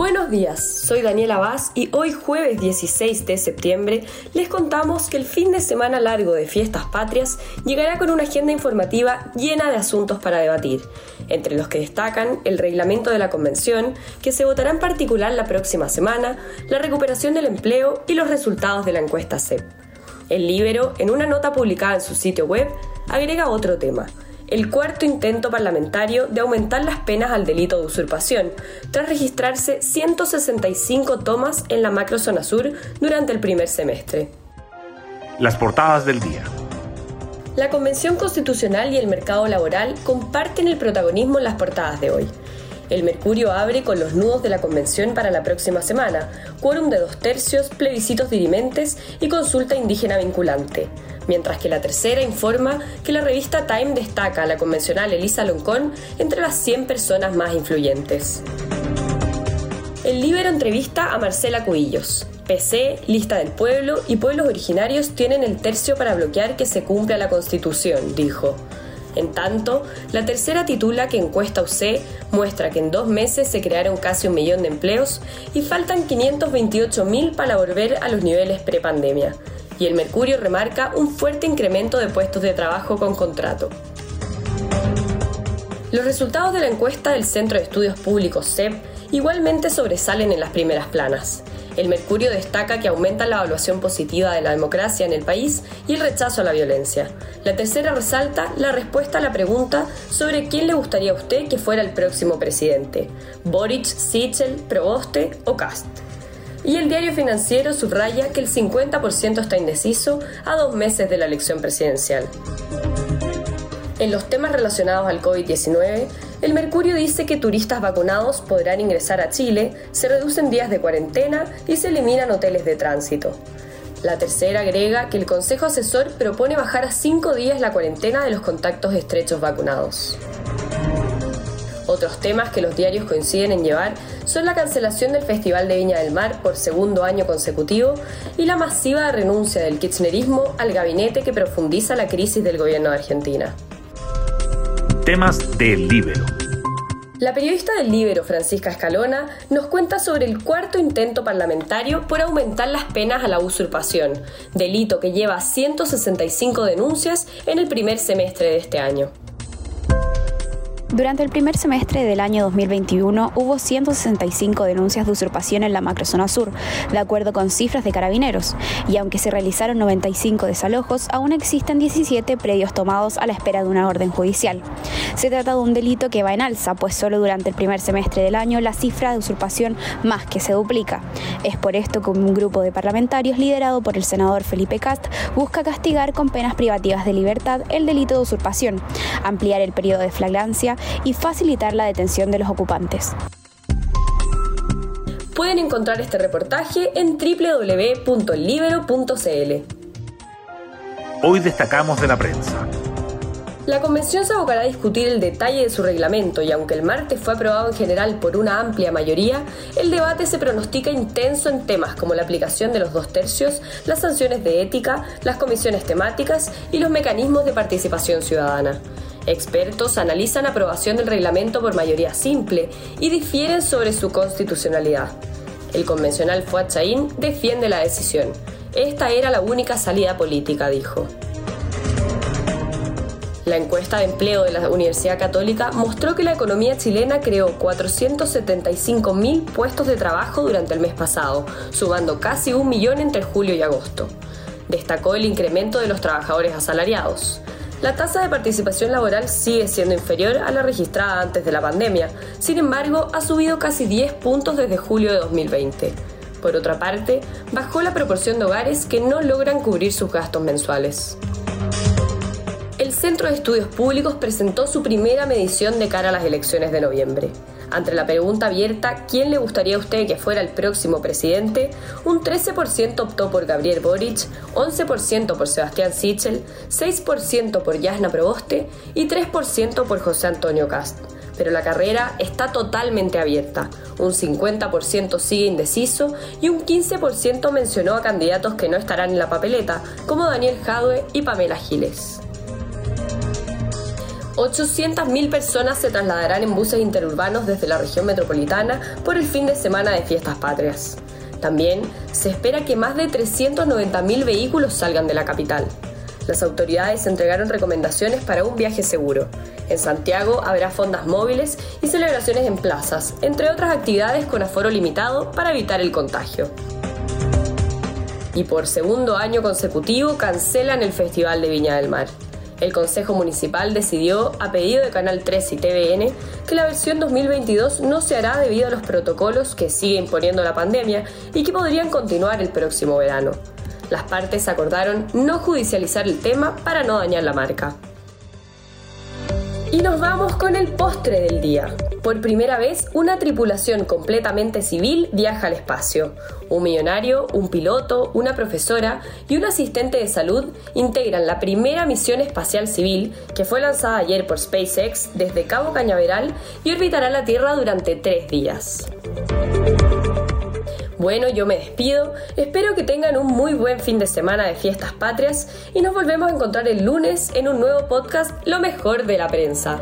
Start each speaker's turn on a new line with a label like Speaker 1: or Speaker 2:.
Speaker 1: Buenos días, soy Daniela Vaz y hoy jueves 16 de septiembre les contamos que el fin de semana largo de Fiestas Patrias llegará con una agenda informativa llena de asuntos para debatir, entre los que destacan el reglamento de la convención, que se votará en particular la próxima semana, la recuperación del empleo y los resultados de la encuesta CEP. El Libero, en una nota publicada en su sitio web, agrega otro tema, el cuarto intento parlamentario de aumentar las penas al delito de usurpación, tras registrarse 165 tomas en la macrozona sur durante el primer semestre.
Speaker 2: Las portadas del día.
Speaker 1: La Convención Constitucional y el mercado laboral comparten el protagonismo en las portadas de hoy. El Mercurio abre con los nudos de la convención para la próxima semana, quórum de dos tercios, plebiscitos dirimentes y consulta indígena vinculante mientras que la tercera informa que la revista Time destaca a la convencional Elisa Loncón entre las 100 personas más influyentes. El Libero entrevista a Marcela Cubillos. PC, Lista del Pueblo y pueblos originarios tienen el tercio para bloquear que se cumpla la Constitución, dijo. En tanto, la tercera titula que encuesta UC muestra que en dos meses se crearon casi un millón de empleos y faltan 528.000 para volver a los niveles prepandemia y el Mercurio remarca un fuerte incremento de puestos de trabajo con contrato. Los resultados de la encuesta del Centro de Estudios Públicos CEP igualmente sobresalen en las primeras planas. El Mercurio destaca que aumenta la evaluación positiva de la democracia en el país y el rechazo a la violencia. La tercera resalta la respuesta a la pregunta sobre quién le gustaría a usted que fuera el próximo presidente, Boric, Sichel, Proboste o Cast. Y el diario financiero subraya que el 50% está indeciso a dos meses de la elección presidencial. En los temas relacionados al COVID-19, el Mercurio dice que turistas vacunados podrán ingresar a Chile, se reducen días de cuarentena y se eliminan hoteles de tránsito. La tercera agrega que el Consejo Asesor propone bajar a cinco días la cuarentena de los contactos estrechos vacunados. Otros temas que los diarios coinciden en llevar son la cancelación del Festival de Viña del Mar por segundo año consecutivo y la masiva renuncia del kirchnerismo al gabinete que profundiza la crisis del gobierno de Argentina. La periodista del Libero, Francisca Escalona, nos cuenta sobre el cuarto intento parlamentario por aumentar las penas a la usurpación, delito que lleva 165 denuncias en el primer semestre de este año.
Speaker 3: Durante el primer semestre del año 2021 hubo 165 denuncias de usurpación en la macrozona sur, de acuerdo con cifras de carabineros, y aunque se realizaron 95 desalojos, aún existen 17 predios tomados a la espera de una orden judicial. Se trata de un delito que va en alza, pues solo durante el primer semestre del año la cifra de usurpación más que se duplica. Es por esto que un grupo de parlamentarios liderado por el senador Felipe Cast busca castigar con penas privativas de libertad el delito de usurpación, ampliar el periodo de flagrancia y facilitar la detención de los ocupantes.
Speaker 1: Pueden encontrar este reportaje en www.libero.cl.
Speaker 2: Hoy destacamos de la prensa.
Speaker 1: La convención se abocará a discutir el detalle de su reglamento y aunque el martes fue aprobado en general por una amplia mayoría, el debate se pronostica intenso en temas como la aplicación de los dos tercios, las sanciones de ética, las comisiones temáticas y los mecanismos de participación ciudadana. Expertos analizan aprobación del reglamento por mayoría simple y difieren sobre su constitucionalidad. El convencional Fuad Chaín defiende la decisión. Esta era la única salida política, dijo. La encuesta de empleo de la Universidad Católica mostró que la economía chilena creó 475.000 puestos de trabajo durante el mes pasado, sumando casi un millón entre julio y agosto. Destacó el incremento de los trabajadores asalariados. La tasa de participación laboral sigue siendo inferior a la registrada antes de la pandemia, sin embargo ha subido casi 10 puntos desde julio de 2020. Por otra parte, bajó la proporción de hogares que no logran cubrir sus gastos mensuales. Centro de Estudios Públicos presentó su primera medición de cara a las elecciones de noviembre. Ante la pregunta abierta ¿quién le gustaría a usted que fuera el próximo presidente? Un 13% optó por Gabriel Boric, 11% por Sebastián Sichel, 6% por Yasna Proboste y 3% por José Antonio Cast. pero la carrera está totalmente abierta. Un 50% sigue indeciso y un 15% mencionó a candidatos que no estarán en la papeleta, como Daniel Jadwe y Pamela Giles. 800.000 personas se trasladarán en buses interurbanos desde la región metropolitana por el fin de semana de fiestas patrias. También se espera que más de 390.000 vehículos salgan de la capital. Las autoridades entregaron recomendaciones para un viaje seguro. En Santiago habrá fondas móviles y celebraciones en plazas, entre otras actividades con aforo limitado para evitar el contagio. Y por segundo año consecutivo cancelan el Festival de Viña del Mar. El Consejo Municipal decidió, a pedido de Canal 3 y TVN, que la versión 2022 no se hará debido a los protocolos que sigue imponiendo la pandemia y que podrían continuar el próximo verano. Las partes acordaron no judicializar el tema para no dañar la marca. Y nos vamos con el postre del día. Por primera vez, una tripulación completamente civil viaja al espacio. Un millonario, un piloto, una profesora y un asistente de salud integran la primera misión espacial civil que fue lanzada ayer por SpaceX desde Cabo Cañaveral y orbitará la Tierra durante tres días. Bueno, yo me despido, espero que tengan un muy buen fin de semana de fiestas patrias y nos volvemos a encontrar el lunes en un nuevo podcast Lo mejor de la prensa.